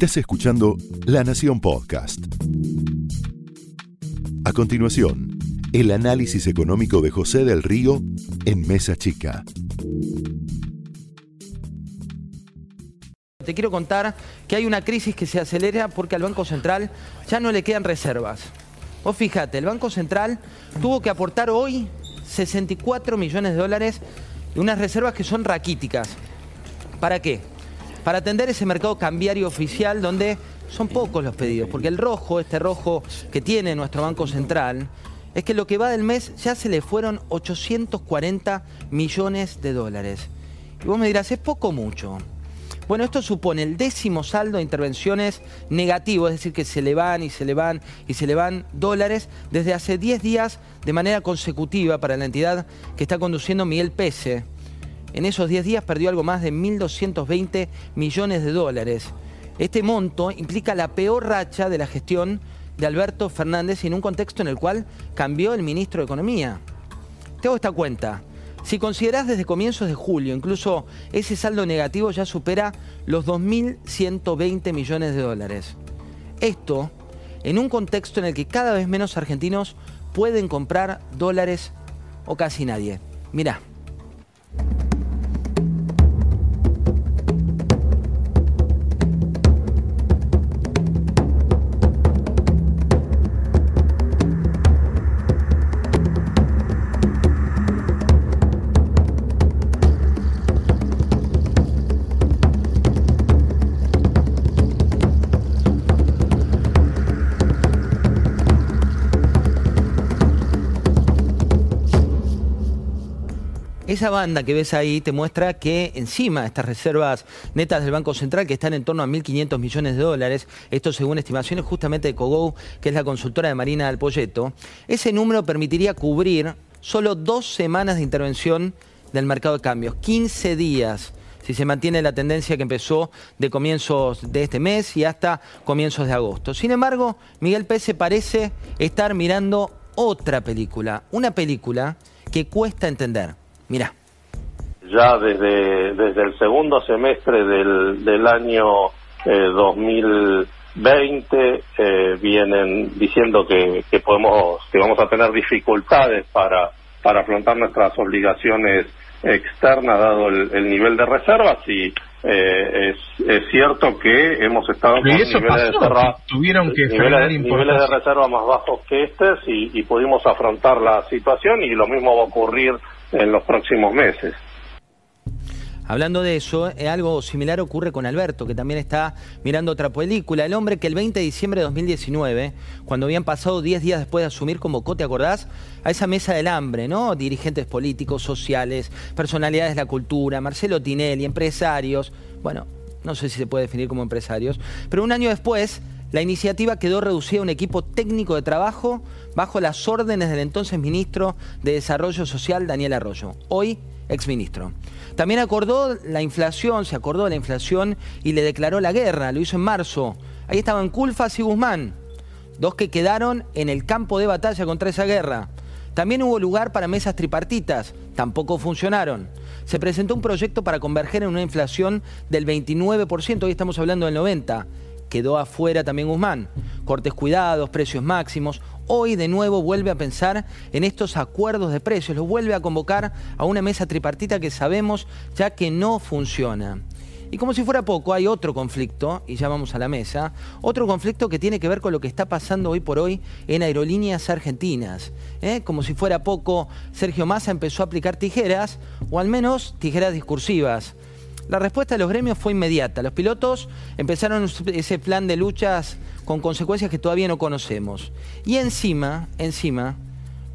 Estás escuchando La Nación Podcast. A continuación, el análisis económico de José del Río en Mesa Chica. Te quiero contar que hay una crisis que se acelera porque al Banco Central ya no le quedan reservas. Vos fíjate, el Banco Central tuvo que aportar hoy 64 millones de dólares de unas reservas que son raquíticas. ¿Para qué? Para atender ese mercado cambiario oficial donde son pocos los pedidos, porque el rojo, este rojo que tiene nuestro Banco Central, es que lo que va del mes ya se le fueron 840 millones de dólares. Y vos me dirás, ¿es poco o mucho? Bueno, esto supone el décimo saldo de intervenciones negativo, es decir, que se le van y se le van y se le van dólares desde hace 10 días de manera consecutiva para la entidad que está conduciendo Miguel Pese. En esos 10 días perdió algo más de 1.220 millones de dólares. Este monto implica la peor racha de la gestión de Alberto Fernández en un contexto en el cual cambió el ministro de Economía. Te hago esta cuenta. Si considerás desde comienzos de julio, incluso ese saldo negativo ya supera los 2.120 millones de dólares. Esto en un contexto en el que cada vez menos argentinos pueden comprar dólares o casi nadie. Mirá. Esa banda que ves ahí te muestra que encima estas reservas netas del Banco Central, que están en torno a 1.500 millones de dólares, esto según estimaciones justamente de Cogou, que es la consultora de Marina del Polleto, ese número permitiría cubrir solo dos semanas de intervención del mercado de cambios, 15 días si se mantiene la tendencia que empezó de comienzos de este mes y hasta comienzos de agosto. Sin embargo, Miguel Pese parece estar mirando otra película, una película que cuesta entender. Mira. Ya desde, desde el segundo semestre del, del año 2020 eh, eh, vienen diciendo que, que podemos que vamos a tener dificultades para para afrontar nuestras obligaciones externas dado el, nivel de reservas y eh, es, es, cierto que hemos estado con niveles, de reserva, tuvieron que niveles, niveles, de reserva más bajos que estos y, y pudimos afrontar la situación y lo mismo va a ocurrir en los próximos meses. Hablando de eso, eh, algo similar ocurre con Alberto, que también está mirando otra película. El hombre que el 20 de diciembre de 2019, cuando habían pasado 10 días después de asumir, convocó, ¿te acordás? A esa mesa del hambre, ¿no? Dirigentes políticos, sociales, personalidades de la cultura, Marcelo Tinelli, empresarios. Bueno, no sé si se puede definir como empresarios. Pero un año después, la iniciativa quedó reducida a un equipo técnico de trabajo bajo las órdenes del entonces ministro de Desarrollo Social, Daniel Arroyo. Hoy exministro. También acordó la inflación, se acordó de la inflación y le declaró la guerra, lo hizo en marzo. Ahí estaban Culfas y Guzmán, dos que quedaron en el campo de batalla contra esa guerra. También hubo lugar para mesas tripartitas, tampoco funcionaron. Se presentó un proyecto para converger en una inflación del 29%, hoy estamos hablando del 90%. Quedó afuera también Guzmán. Cortes cuidados, precios máximos, hoy de nuevo vuelve a pensar en estos acuerdos de precios, lo vuelve a convocar a una mesa tripartita que sabemos ya que no funciona. Y como si fuera poco, hay otro conflicto, y ya vamos a la mesa, otro conflicto que tiene que ver con lo que está pasando hoy por hoy en aerolíneas argentinas. ¿eh? Como si fuera poco, Sergio Massa empezó a aplicar tijeras, o al menos tijeras discursivas. La respuesta de los gremios fue inmediata. Los pilotos empezaron ese plan de luchas con consecuencias que todavía no conocemos. Y encima, encima,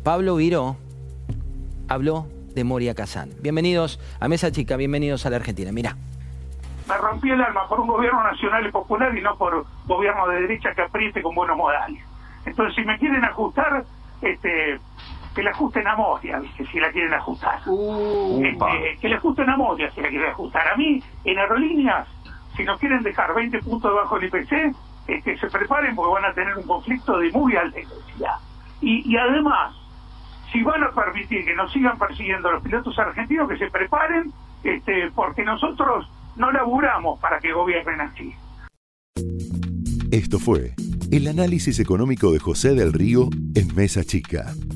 Pablo Viró habló de Moria Kazán. Bienvenidos a Mesa Chica, bienvenidos a la Argentina. Mira. Me rompí el alma por un gobierno nacional y popular y no por gobierno de derecha que apriete con buenos modales. Entonces, si me quieren ajustar, este, que le ajusten a Moria, si la quieren ajustar. Este, que le ajusten a Moria si la quieren ajustar. A mí, en aerolíneas, si nos quieren dejar 20 puntos debajo del IPC, este, se preparen porque van a tener un conflicto de muy alta intensidad. Y, y además, si van a permitir que nos sigan persiguiendo los pilotos argentinos, que se preparen, este, porque nosotros no laburamos para que gobiernen así. Esto fue el análisis económico de José del Río en Mesa Chica,